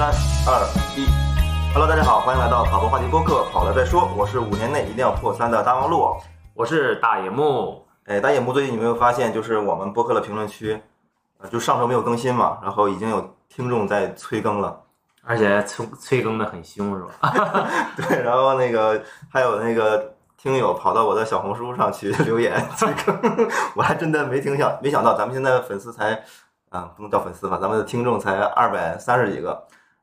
三二一，Hello，大家好，欢迎来到跑步话题播客，跑了再说。我是五年内一定要破三的大王路。我是大野木。哎，大野木，最近有没有发现，就是我们播客的评论区，呃，就上周没有更新嘛，然后已经有听众在催更了，而且催催更的很凶，是吧？对，然后那个还有那个听友跑到我的小红书上去留言 催更，我还真的没听想，没想到咱们现在粉丝才。啊，不能叫粉丝吧，咱们的听众才二百三十几个，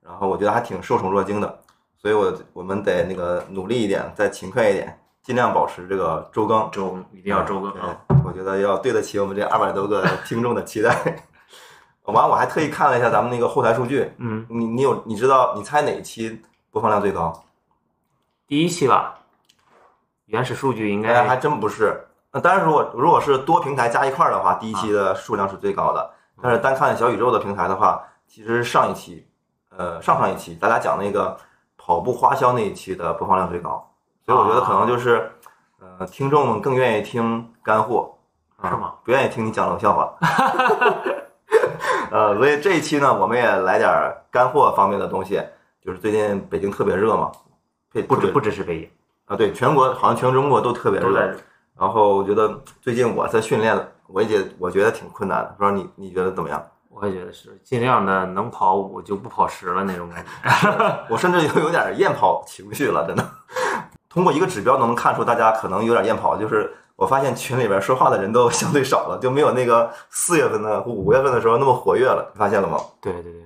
然后我觉得还挺受宠若惊的，所以我我们得那个努力一点，再勤快一点，尽量保持这个周更，周一定要周更啊！我觉得要对得起我们这二百多个听众的期待。完，我还特意看了一下咱们那个后台数据，嗯，你你有你知道你猜哪一期播放量最高？第一期吧，原始数据应该还真不是。那当然，如果如果是多平台加一块儿的话，第一期的数量是最高的。但是单看小宇宙的平台的话，其实上一期，呃，上上一期咱俩讲那个跑步花销那一期的播放量最高，所以我觉得可能就是，呃，听众们更愿意听干货，是吗？不愿意听你讲冷笑话。呃，所以这一期呢，我们也来点干货方面的东西，就是最近北京特别热嘛，不支不只是北京啊，对，全国好像全中国都特别热。然后我觉得最近我在训练。我也觉我觉得挺困难的，不知道你你觉得怎么样？我也觉得是，尽量的能跑五就不跑十了那种感觉。我甚至有有点厌跑情绪了，真的。通过一个指标能看出大家可能有点厌跑，就是我发现群里边说话的人都相对少了，就没有那个四月份的或五月份的时候那么活跃了。你发现了吗？对对对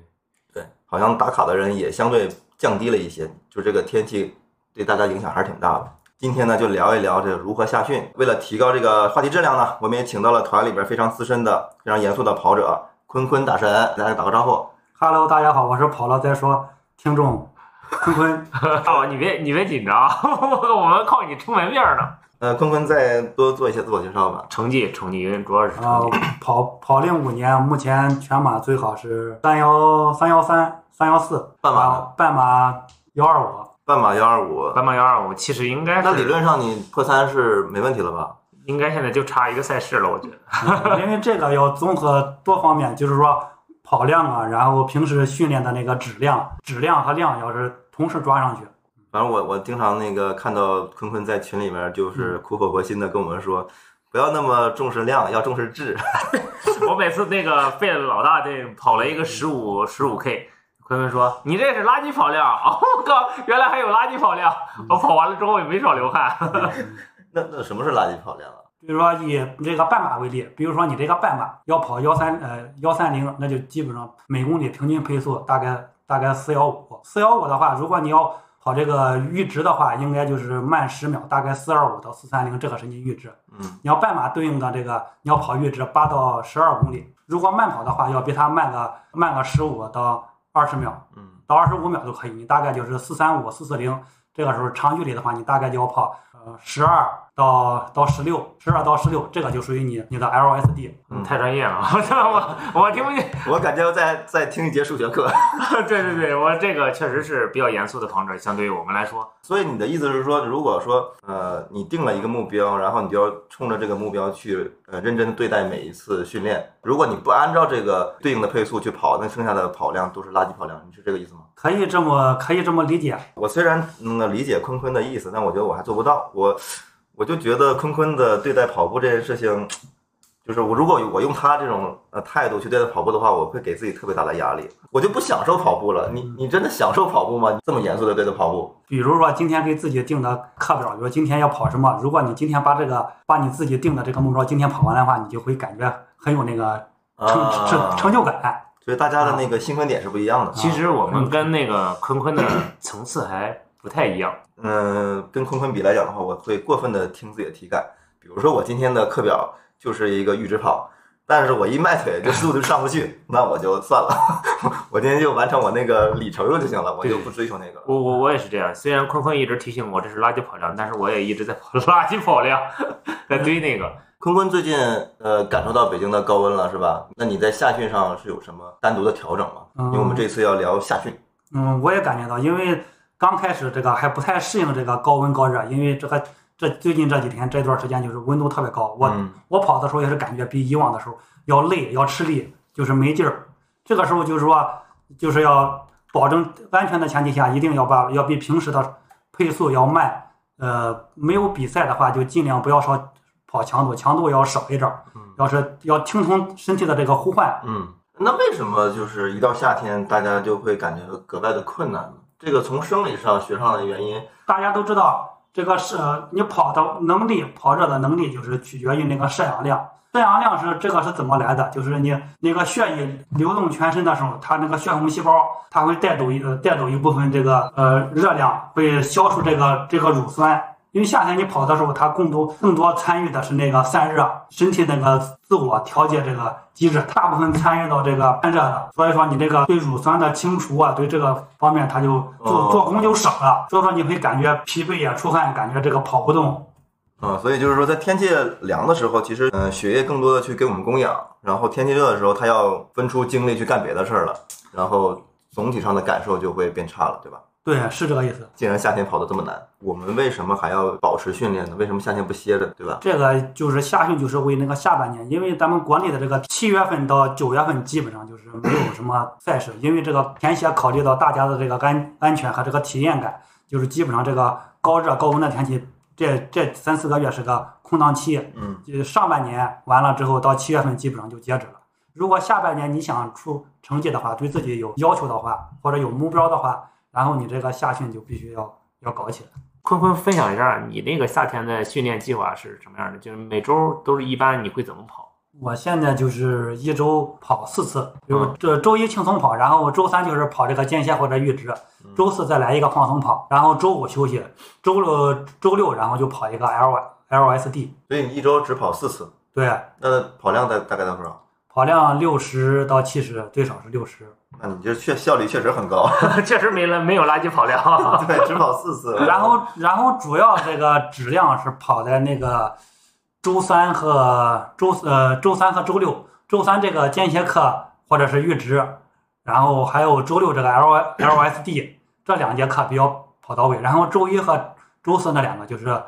对，好像打卡的人也相对降低了一些，就这个天气对大家影响还是挺大的。今天呢，就聊一聊这如何下训。为了提高这个话题质量呢，我们也请到了团里边非常资深的、非常严肃的跑者坤坤大神，大家打个招呼。Hello，大家好，我是跑了再说听众坤坤。哦，你别你别紧张，我们靠你出门面呢。呃，坤坤再多做一些自我介绍吧。成绩，成绩，主要是成绩。跑跑零五年，目前全马最好是三幺三幺三三幺四，半马半马幺二五。半马幺二五，半马幺二五，其实应该那理论上你破三是没问题了吧？应该现在就差一个赛事了，我觉得。因为这个要综合多方面，就是说跑量啊，然后平时训练的那个质量，质量和量要是同时抓上去。反正我我经常那个看到坤坤在群里面就是苦口婆心的跟我们说，不要那么重视量，要重视质。我每次那个费了老大劲跑了一个十五十五 K。坤坤说：“你这是垃圾跑量啊！我靠，原来还有垃圾跑量！我跑完了之后也没少流汗。那那什么是垃圾跑量啊？比如说以这个半马为例，比如说你这个半马要跑幺三呃幺三零，那就基本上每公里平均配速大概大概四幺五。四幺五的话，如果你要跑这个阈值的话，应该就是慢十秒，大概四二五到四三零，这个是你阈值。嗯，你要半马对应的这个，你要跑阈值八到十二公里。如果慢跑的话，要比它慢个慢个十五到。二十秒，嗯，到二十五秒都可以。你大概就是四三五、四四零，这个时候长距离的话，你大概就要跑呃十二到到十六，十二到十六，这个就属于你你的 LSD。嗯，太专业了，我我听不见。我感觉在在听一节数学课。对对对，我这个确实是比较严肃的跑者，相对于我们来说。所以你的意思是说，如果说呃你定了一个目标，然后你就要冲着这个目标去呃认真的对待每一次训练。如果你不按照这个对应的配速去跑，那剩下的跑量都是垃圾跑量。你是这个意思吗？可以这么可以这么理解。我虽然能理解坤坤的意思，但我觉得我还做不到。我我就觉得坤坤的对待跑步这件事情。就是我，如果我用他这种呃态度去对待跑步的话，我会给自己特别大的压力，我就不享受跑步了。你你真的享受跑步吗？这么严肃的对待跑步？比如说今天给自己定的课表，比如说今天要跑什么，如果你今天把这个把你自己定的这个目标今天跑完的话，你就会感觉很有那个成成成就感。所以大家的那个兴奋点是不一样的。其实我们跟那个坤坤的层次还不太一样。嗯，跟坤坤比来讲的话，我会过分的听自己的体感。比如说我今天的课表。就是一个阈值跑，但是我一迈腿，这速度上不去，那我就算了，我今天就完成我那个里程数就行了，我就不追求那个。我我我也是这样，虽然坤坤一直提醒我这是垃圾跑量，但是我也一直在跑 垃圾跑量，在堆那个。坤坤最近呃感受到北京的高温了是吧？那你在夏训上是有什么单独的调整吗？因为我们这次要聊夏训。嗯，我也感觉到，因为刚开始这个还不太适应这个高温高热，因为这个。这最近这几天这段时间就是温度特别高，我我跑的时候也是感觉比以往的时候要累，要吃力，就是没劲儿。这个时候就是说，就是要保证安全的前提下，一定要把要比平时的配速要慢。呃，没有比赛的话，就尽量不要少跑强度，强度要少一点要是要听从身体的这个呼唤，嗯，那为什么就是一到夏天，大家就会感觉格外的困难呢？这个从生理上学上的原因，大家都知道，这个是你跑的能力，跑热的能力就是取决于那个摄氧量。摄氧量是这个是怎么来的？就是你那个血液流动全身的时候，它那个血红细胞它会带走一带走一部分这个呃热量，会消除这个这个乳酸。因为夏天你跑的时候，它更多更多参与的是那个散热，身体那个自我调节这个机制，大部分参与到这个散热的。所以说你这个对乳酸的清除啊，对这个方面它就做哦做工就少了。所以说你会感觉疲惫呀、出汗，感觉这个跑不动。嗯，所以就是说，在天气凉的时候，其实呃血液更多的去给我们供氧，然后天气热的时候，它要分出精力去干别的事儿了，然后总体上的感受就会变差了，对吧？对，是这个意思。既然夏天跑得这么难，我们为什么还要保持训练呢？为什么夏天不歇着，对吧？这个就是夏训，就是为那个下半年，因为咱们国内的这个七月份到九月份基本上就是没有什么赛事，因为这个填写考虑到大家的这个安安全和这个体验感，就是基本上这个高热高温的天气，这这三四个月是个空档期，嗯，就是上半年完了之后，到七月份基本上就截止了。如果下半年你想出成绩的话，对自己有要求的话，或者有目标的话，然后你这个夏训就必须要要搞起来。坤坤分享一下你那个夏天的训练计划是什么样的？就是每周都是一般你会怎么跑？我现在就是一周跑四次，比如这周一轻松跑，然后周三就是跑这个间歇或者阈值，周四再来一个放松跑，然后周五休息，周六周六然后就跑一个 L LSD，所以你一周只跑四次，对，那跑量大大概多少？跑量六十到七十，最少是六十。那你这确效率确实很高，确实没了没有垃圾跑量。对，只跑四次。然后然后主要这个质量是跑在那个周三和周呃周三和周六，周三这个间歇课或者是阈值，然后还有周六这个 L LSD 这两节课比较跑到位，然后周一和周四那两个就是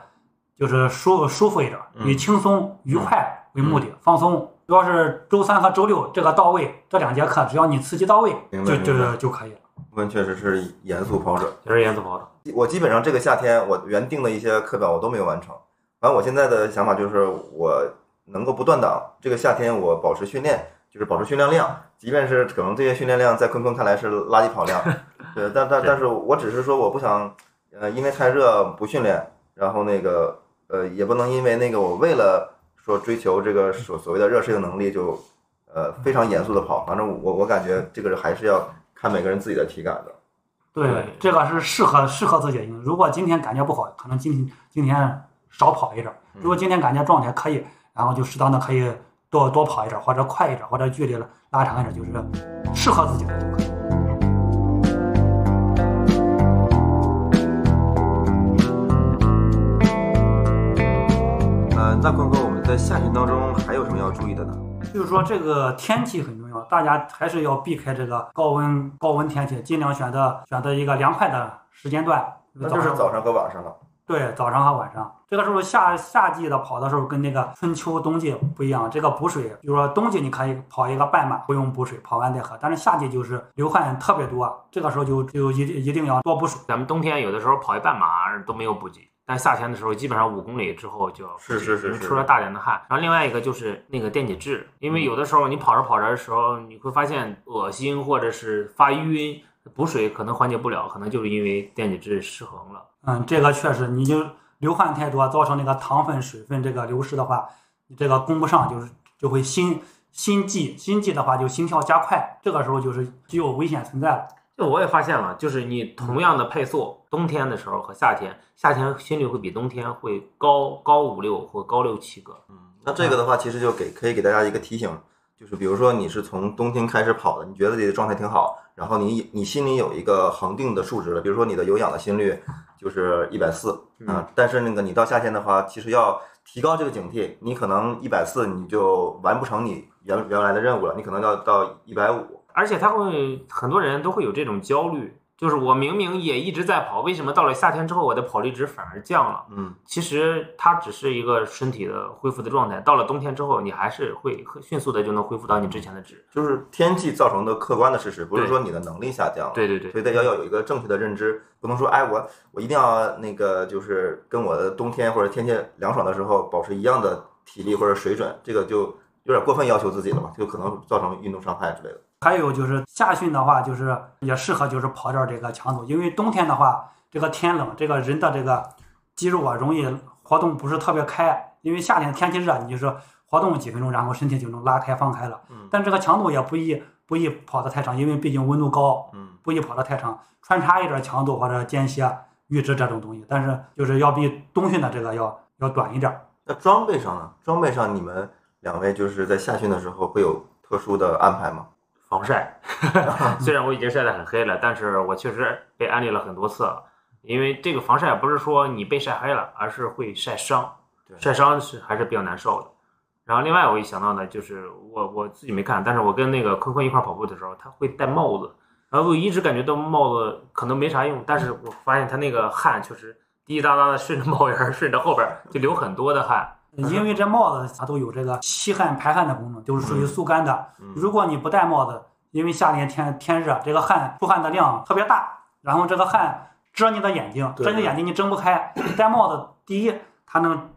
就是舒舒服一点，嗯以轻松愉快为目的，放松。主要是周三和周六这个到位，这两节课只要你刺激到位，就就就可以了。问确实是严肃跑者。确实严肃跑者。我基本上这个夏天我原定的一些课表我都没有完成。反正我现在的想法就是，我能够不断档，这个夏天我保持训练，就是保持训练量，即便是可能这些训练量在坤坤看来是垃圾跑量，对，但但但是我只是说我不想，呃，因为太热不训练，然后那个呃也不能因为那个我为了说追求这个所所谓的热适应能力就呃非常严肃的跑，反正我我感觉这个还是要看每个人自己的体感的。对对，这个是适合适合自己的运动。如果今天感觉不好，可能今天今天少跑一点儿；如果今天感觉状态可以，然后就适当的可以多多跑一点儿，或者快一点儿，或者距离拉长一点儿，就是适合自己的就可以。呃，那坤哥，我们在夏天当中还有什么要注意的呢？就是说这个天气很重要，大家还是要避开这个高温高温天气，尽量选择选择一个凉快的时间段。那就是早上和晚上了。对，早上和晚上，这个时候夏夏季的跑的时候跟那个春秋冬季不一样。这个补水，比如说冬季你可以跑一个半马，不用补水，跑完再喝。但是夏季就是流汗特别多，这个时候就就一定一定要多补水。咱们冬天有的时候跑一半马都没有补给，但夏天的时候基本上五公里之后就是是是出了大量的汗。然后另外一个就是那个电解质，因为有的时候你跑着跑着的时候，你会发现恶心或者是发晕，补水可能缓解不了，可能就是因为电解质失衡了。嗯，这个确实，你就流汗太多，造成那个糖分、水分这个流失的话，你这个供不上，就是就会心心悸，心悸的话就心跳加快，这个时候就是就有危险存在了。就我也发现了，就是你同样的配速，冬天的时候和夏天，夏天心率会比冬天会高高五六或高六七个。嗯，那这个的话，其实就给可以给大家一个提醒，就是比如说你是从冬天开始跑的，你觉得自己的状态挺好，然后你你心里有一个恒定的数值了，比如说你的有氧的心率就是一百四嗯，但是那个你到夏天的话，其实要提高这个警惕，你可能一百四你就完不成你原原来的任务了，你可能要到一百五。而且他会很多人都会有这种焦虑，就是我明明也一直在跑，为什么到了夏天之后我的跑力值反而降了？嗯，其实它只是一个身体的恢复的状态，到了冬天之后，你还是会迅速的就能恢复到你之前的值。就是天气造成的客观的事实，不是说你的能力下降了。对对对所以大家要有一个正确的认知，不能说哎我我一定要那个就是跟我的冬天或者天气凉爽的时候保持一样的体力或者水准，这个就有点过分要求自己了嘛，就可能造成运动伤害之类的。还有就是夏训的话，就是也适合就是跑点儿这个强度，因为冬天的话，这个天冷，这个人的这个肌肉啊容易活动不是特别开，因为夏天天气热，你就是活动几分钟，然后身体就能拉开放开了。嗯但这个强度也不宜不宜跑得太长，因为毕竟温度高，嗯，不宜跑得太长，穿插一点强度或者间歇、预知这种东西，但是就是要比冬训的这个要要短一点儿。那装备上呢？装备上你们两位就是在夏训的时候会有特殊的安排吗？防晒 虽然我已经晒得很黑了，但是我确实被安利了很多次了。因为这个防晒不是说你被晒黑了，而是会晒伤对，晒伤是还是比较难受的。然后另外我一想到呢，就是我我自己没看，但是我跟那个坤坤一块跑步的时候，他会戴帽子，然后我一直感觉到帽子可能没啥用，但是我发现他那个汗确实滴滴答答的顺着帽檐顺着后边就流很多的汗。因为这帽子它都有这个吸汗排汗的功能，就是属于速干的。嗯如果你不戴帽子，因为夏天天天热，这个汗出汗的量特别大，然后这个汗遮你的眼睛，遮你的眼睛你睁不开。戴帽子，第一它能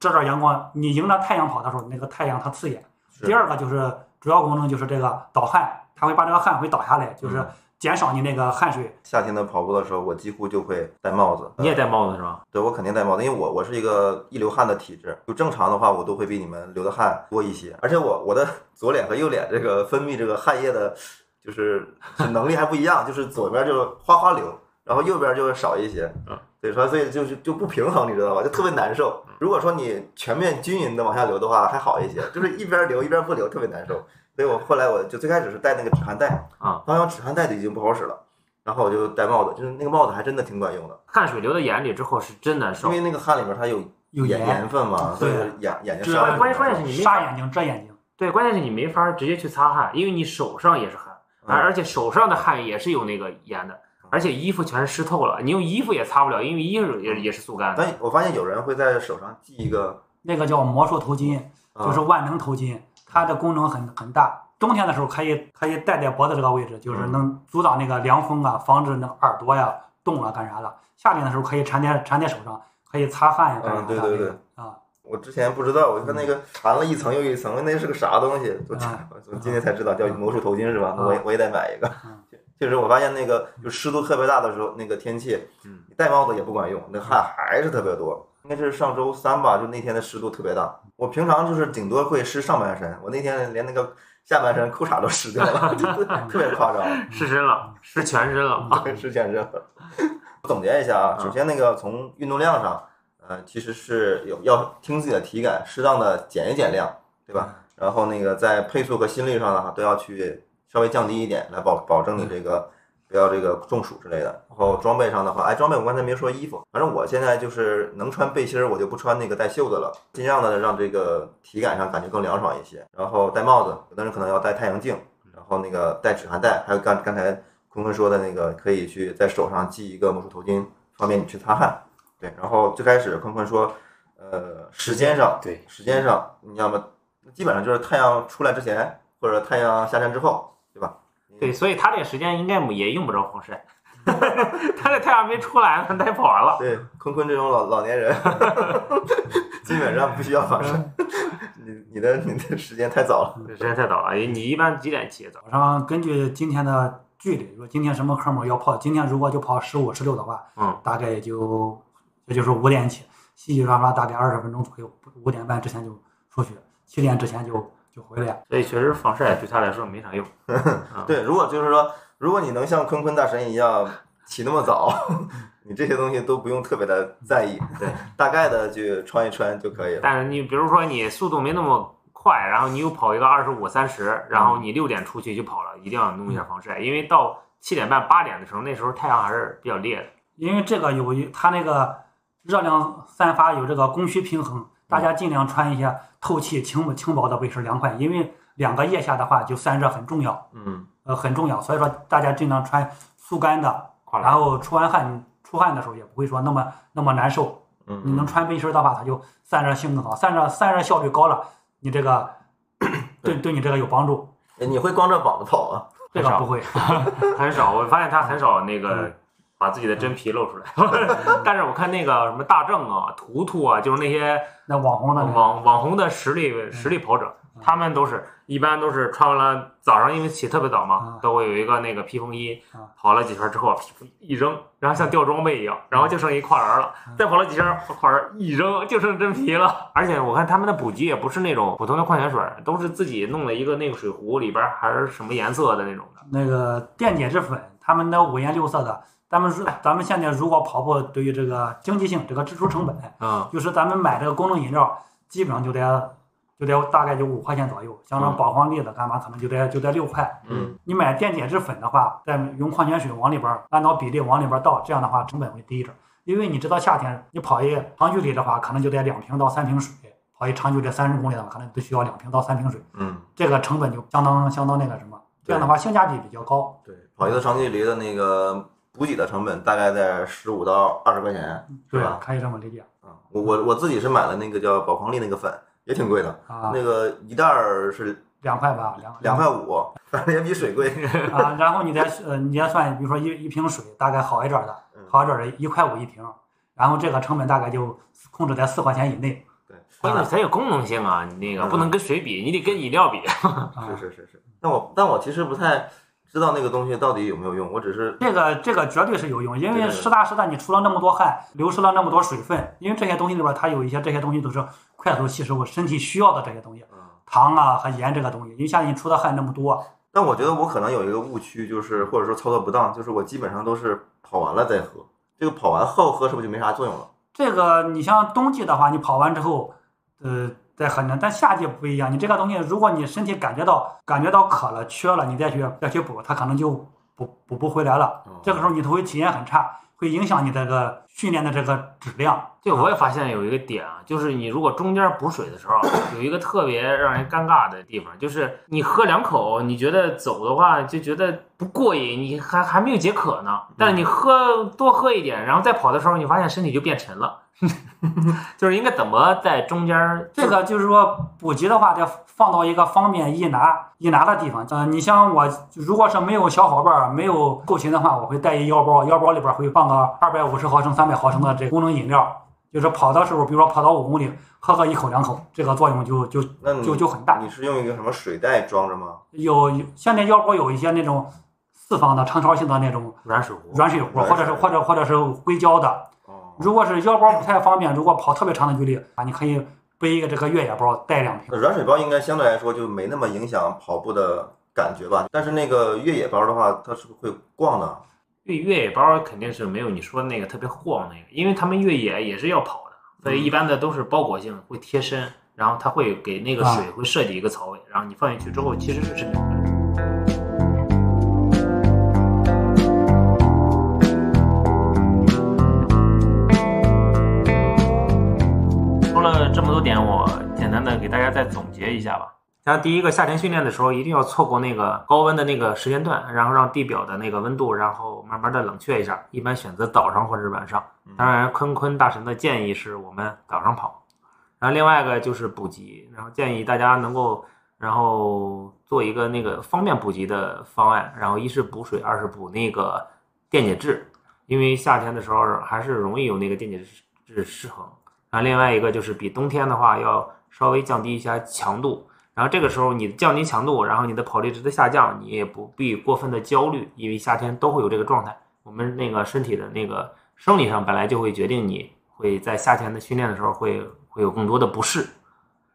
遮着阳光，你迎着太阳跑的时候，那个太阳它刺眼。第二个就是主要功能就是这个导汗，它会把这个汗会导下来，就是嗯减少你那个汗水。夏天的跑步的时候，我几乎就会戴帽子。你也戴帽子是吧？对，我肯定戴帽子，因为我我是一个一流汗的体质，就正常的话，我都会比你们流的汗多一些。而且我我的左脸和右脸这个分泌这个汗液的，就是是能力还不一样，就是左边就哗哗流，然后右边就少一些嗯。对，所以所以就是就不平衡，你知道吧？就特别难受。如果说你全面均匀的往下流的话，还好一些，就是一边流一边不流，特别难受。所以我后来我就最开始是戴那个止汗带啊，当然止汗带就已经不好使了，然后我就戴帽子，就是那个帽子还真的挺管用的。汗水流到眼里之后是真难受因。为那个汗里面它有有盐盐盐分嘛，所以对眼眼睛。关键关键是你没杀眼睛、遮眼睛。对，关键是你没法直接去擦汗，因为你手上也是汗，嗯而而且手上的汗也是有那个盐的，而且衣服全是湿透了，你用衣服也擦不了，因为衣服也也是速干的。但我发现有人会在手上系一个，那个叫魔术头巾，啊就是万能头巾，它的功能很很大。冬天的时候可以可以戴在脖子这个位置，就是嗯能阻挡那个凉风啊，防止那个耳朵呀冻了干啥的。夏天的时候可以缠在缠在手上，可以擦汗呀干啥的。嗯对对对啊，我之前不知道，我就看那个缠了一层又一层，那是个啥东西？我今天才知道叫魔术头巾是吧？啊我也我也得买一个嗯。确实，我发现那个就湿度特别大的时候，那个天气，嗯你戴帽子也不管用，那汗还是特别多。应该是上周三吧，就那天的湿度特别大。我平常就是顶多会湿上半身，我那天连那个下半身裤衩都湿掉了，特别夸张。湿身了，湿全身了啊！对，是全身。我总结一下啊，首先那个从运动量上，呃，其实是有要听自己的体感，适当的减一减量，对吧？然后那个在配速和心率上的话，都要去稍微降低一点，来保保证你这个不要这个中暑之类的。然后装备上的话，哎，装备我刚才没说衣服，反正我现在就是能穿背心儿，我就不穿那个带袖子了，尽量的让这个体感上感觉更凉爽一些。然后戴帽子，有的人可能要戴太阳镜，然后那个戴止汗带，还有刚刚才坤坤说的那个，可以去在手上系一个魔术头巾，方便你去擦汗。对，然后最开始坤坤说，呃，时间上，对时间上，你要么基本上就是太阳出来之前，或者太阳下山之后，对吧？对，所以他这个时间应该也用不着防晒，他这太阳没出来呢，他也跑完了。对，坤坤这种老老年人，基本上不需要防晒。你你的你的时间太早了。这时间太早了，你一般几点起早？上根据今天的距离，说今天什么科目要跑，今天如果就跑十五、十六的话，嗯，大概也就也就是五点起，洗洗刷刷大概二十分钟左右，五点半之前就出去，七点之前就就回来。所以确实防晒对他来说没啥用。啊，对，如果就是说，如果你能像坤坤大神一样起那么早，你这些东西都不用特别的在意，对，大概的去穿一穿就可以了。但是你比如说你速度没那么快，然后你又跑一个二十五、三十，然后你六点出去就跑了，一定要弄一下防晒，因为到七点半、八点的时候，那时候太阳还是比较烈的。因为这个有一它那个热量散发有这个供需平衡，大家尽量穿一些透气、轻轻薄的卫士凉快，因为两个腋下的话就散热很重要，嗯，呃很重要，所以说大家尽量穿速干的然后出完汗出汗的时候也不会说那么那么难受。嗯，你能穿背心的话，它就散热性更好，散热散热效率高了，你这个 对对你这个有帮助。哎你会光着膀子跑啊？这个不会，很少，我发现他很少那个嗯把自己的真皮露出来。但是我看那个什么大正啊、图图啊，就是那些那网红的网网红的实力实力跑者，嗯他们都是一般都是穿完了早上，因为起特别早嘛嗯，都会有一个那个披风衣嗯，跑了几圈之后一扔，然后像掉装备一样，然后就剩一跨栏了，嗯再跑了几圈跨栏一扔就剩真皮了。而且我看他们的补给也不是那种普通的矿泉水，都是自己弄了一个那个水壶，里边还是什么颜色的那种的。那个电解质粉，他们的五颜六色的。咱们如咱们现在如果跑步，对于这个经济性，这个支出成本，嗯，就是咱们买这个功能饮料，基本上就得就得大概就五块钱左右，像这种嗯宝矿力的干嘛，可能就得就得六块。嗯，你买电解质粉的话，再用矿泉水往里边儿按照比例往里边倒，这样的话成本会低一点。因为你知道夏天你跑一长距离的话，可能就得两瓶到三瓶水；跑一长距离三十公里的话，可能都需要两瓶到三瓶水，嗯，这个成本就相当相当那个什么。这样的话性价比比较高。对，跑一个长距离的那个补给的成本大概在十五到二十块钱，是吧？可以这么理解啊，我我我自己是买了那个叫宝矿力那个粉，也挺贵的，啊，那个一袋儿是两块吧，两两块五，反正也比水贵。啊，然后你再呃，你再算，比如说一一瓶水大概好一点儿的，嗯好一点儿的一块五一瓶，然后这个成本大概就控制在四块钱以内。关键是它有功能性啊，你那个嗯不能跟水比，你得跟饮料比。啊，是是是是，但我但我其实不太知道那个东西到底有没有用，我只是这个这个绝对是有用，因为实打实的你出了那么多汗，流失了那么多水分，因为这些东西里边它有一些这些东西都是快速吸收我身体需要的这些东西，嗯。糖啊和盐这个东西，因为像你出的汗那么多，但我觉得我可能有一个误区，就是或者说操作不当，就是我基本上都是跑完了再喝。这个跑完后喝是不是就没啥作用了？这个你像冬季的话，你跑完之后，呃，再喝呢。但夏季不一样，你这个东西，如果你身体感觉到感觉到渴了、缺了，你再去再去补，它可能就补补不回来了。哦这个时候你头会体验很差，会影响你这个训练的这个质量。对，我也发现有一个点啊，就是你如果中间补水的时候，有一个特别让人尴尬的地方，就是你喝两口，你觉得走的话就觉得不过瘾，你还还没有解渴呢。但是你喝多喝一点，然后再跑的时候，你发现身体就变沉了。就是应该怎么在中间这个就是说补给的话，得放到一个方便易拿易拿的地方。呃，你像我，如果是没有小伙伴儿、没有后勤的话，我会带一腰包，腰包里边儿会放个二百五十毫升、三百毫升的这功能饮料。就是跑的时候，比如说跑到五公里，喝个一口两口，这个作用就就就就很大。你是用一个什么水袋装着吗？有有现在腰包有一些那种四方的长条形的那种软水壶？软水壶，或者是或者或者是硅胶的。哦，如果是腰包不太方便，如果跑特别长的距离啊，你可以背一个这个越野包，带两瓶。软水包应该相对来说就没那么影响跑步的感觉吧？但是那个越野包的话，它是不是会逛呢？越越野包肯定是没有你说的那个特别晃那个，因为他们越野也是要跑的，所以一般的都是包裹性，会贴身，然后它会给那个水会设计一个槽位，然后你放进去之后其实是是。单的给大家再总结一下吧。像第一个夏天训练的时候，一定要错过那个高温的那个时间段，然后让地表的那个温度，然后慢慢的冷却一下。一般选择早上或者是晚上。当然，坤坤大神的建议是我们早上跑。然后另外一个就是补给，然后建议大家能够，然后做一个那个方便补给的方案。然后一是补水，二是补那个电解质，因为夏天的时候还是容易有那个电解质失衡。然后另外一个就是比冬天的话要稍微降低一下强度。然后这个时候你降低强度，然后你的跑力值的下降，你也不必过分的焦虑，因为夏天都会有这个状态。我们那个身体的那个生理上本来就会决定你会在夏天的训练的时候会会有更多的不适。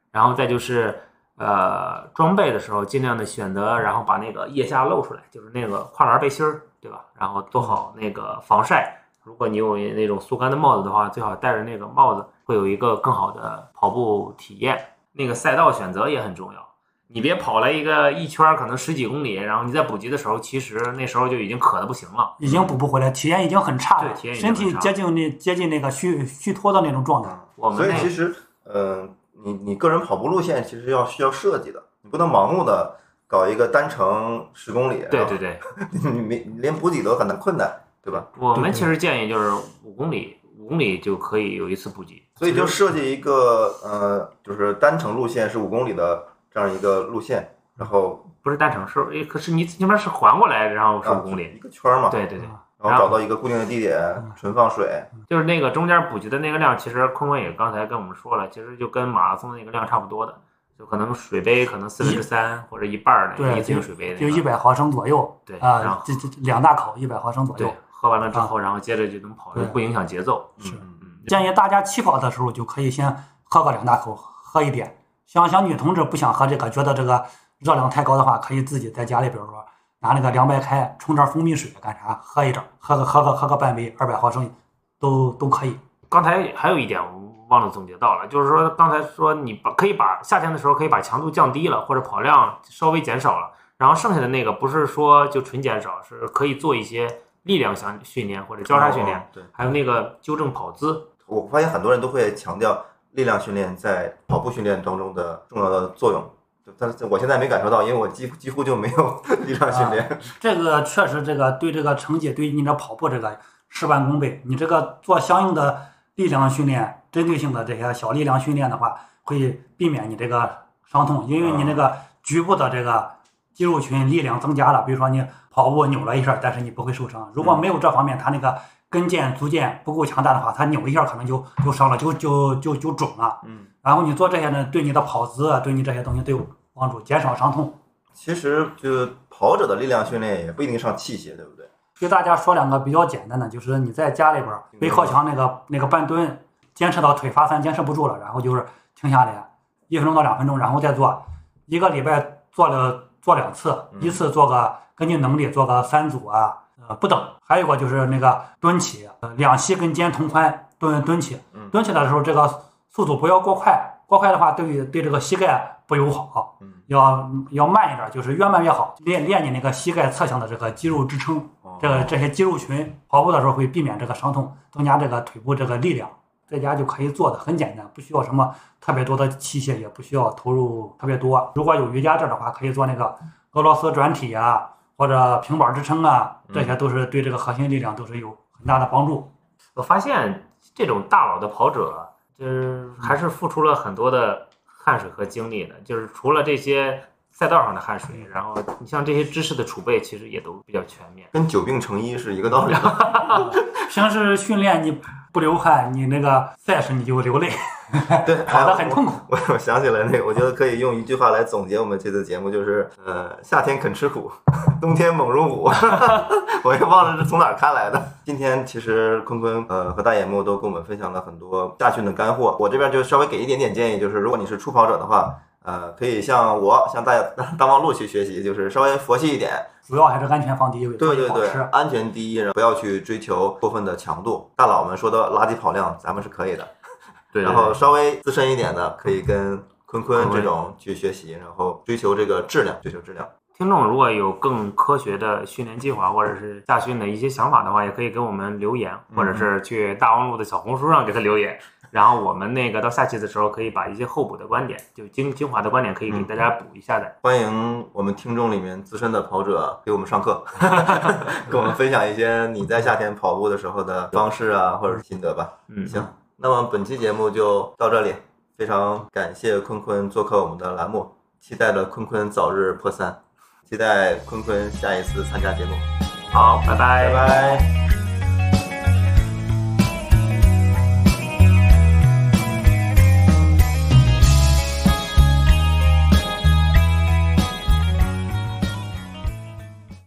然后再就是呃装备的时候尽量的选择，然后把那个腋下露出来，就是那个跨栏背心儿，对吧？然后做好那个防晒。如果你有那种速干的帽子的话，最好戴着那个帽子，会有一个更好的跑步体验。那个赛道选择也很重要，你别跑了一个一圈儿可能十几公里，然后你在补给的时候，其实那时候就已经渴的不行了。已经补不回来，体验已经很差了，对体验已经身体接近那接近那个虚虚脱的那种状态。我们所以其实，呃，你你个人跑步路线其实要需要设计的，你不能盲目的搞一个单程十公里，对对对，对，你没你连补给都很难困难，对吧？我们其实建议就是五公里，五公里就可以有一次补给。所以就设计一个呃，就是单程路线是五公里的这样一个路线，然后不是单程，是诶，可是你那边是环过来，然后是五公里一。个圈儿嘛，对对对，然后找到一个固定的地点存放水，就是那个中间补给的那个量，其实坤坤也刚才跟我们说了，其实就跟马拉松那个量差不多的，就可能水杯可能四分之三或者一半儿的对一次性水杯的就那个一百毫升左右，对然后，啊这这这两大口一百毫升左右对。，喝完了之后，然后接着就能跑，对不影响节奏。嗯，建议大家起跑的时候就可以先喝个两大口，喝一点。像像女同志不想喝这个，觉得这个热量太高的话，可以自己在家里，比如说拿那个凉白开冲点蜂蜜水干啥，喝一点，喝个喝个喝个半杯，二百毫升都都可以。刚才还有一点我忘了总结到了，就是说刚才说你把可以把夏天的时候可以把强度降低了，或者跑量稍微减少了，然后剩下的那个不是说就纯减少，是可以做一些力量相训练或者交叉训练，哦对，还有那个纠正跑姿。我发现很多人都会强调力量训练在跑步训练当中的重要的作用，就但是我现在没感受到，因为我几乎几乎就没有 力量训练。这个确实，这个对这个成绩，对你的跑步这个事半功倍。你这个做相应的力量训练，针对性的这些小力量训练的话，会避免你这个伤痛，因为你那个局部的这个肌肉群力量增加了。比如说你跑步扭了一下，但是你不会受伤。如果没有这方面，他那个跟腱、足腱不够强大的话，它扭一下可能就就伤了，就就就就肿了。嗯，然后你做这些呢，对你的跑姿，啊对你这些东西都有帮助，减少伤痛。其实就跑者的力量训练也不一定上器械，对不对？给大家说两个比较简单的，就是你在家里边儿背靠墙那个那个半蹲，坚持到腿发酸坚持不住了，然后就是停下来一分钟到两分钟，然后再做，一个礼拜做了做两次，一次做个根据能力做个三组啊，呃不等。还有一个就是那个蹲起，呃两膝跟肩同宽蹲蹲起嗯，蹲起来的时候这个速度不要过快，过快的话对于对这个膝盖不友好。嗯，要要慢一点，就是越慢越好，练练你那个膝盖侧向的这个肌肉支撑。哦这个这些肌肉群跑步的时候会避免这个伤痛，增加这个腿部这个力量，在家就可以做的很简单，不需要什么特别多的器械，也不需要投入特别多。如果有瑜伽垫的话，可以做那个俄罗斯转体啊，或者平板支撑啊，这些都是对这个核心力量都是有很大的帮助。我发现这种大佬的跑者，就是还是付出了很多的汗水和精力的。就是除了这些赛道上的汗水，然后你像这些知识的储备，其实也都比较全面。跟久病成医是一个道理。平时训练你不流汗，你那个赛事你就流泪，对，跑得很痛苦。我我想起来那个，我觉得可以用一句话来总结我们这次节目，就是呃，夏天肯吃苦，冬天猛如虎。我也忘了是从哪儿看来的。今天其实坤坤呃和大眼木都跟我们分享了很多夏训的干货，我这边就稍微给一点点建议，就是如果你是初跑者的话，呃，可以像我向大大望路去学习，就是稍微佛系一点，主要还是安全放第一位，对对对安全第一，然后不要去追求过分的强度。大佬们说的垃圾跑量，咱们是可以的。对然后稍微资深一点的，可以跟坤坤这种去学习，然后追求这个质量，追求质量。听众如果有更科学的训练计划或者是夏训的一些想法的话，也可以给我们留言，或者是去大望路的小红书上给他留言。然后我们那个到下期的时候，可以把一些候补的观点，就精精华的观点，可以给大家补一下的。欢迎我们听众里面资深的跑者给我们上课，跟我们分享一些你在夏天跑步的时候的方式啊，或者是心得吧。嗯，行，那么本期节目就到这里，非常感谢坤坤做客我们的栏目，期待着坤坤早日破三，期待坤坤下一次参加节目，好，拜拜拜拜。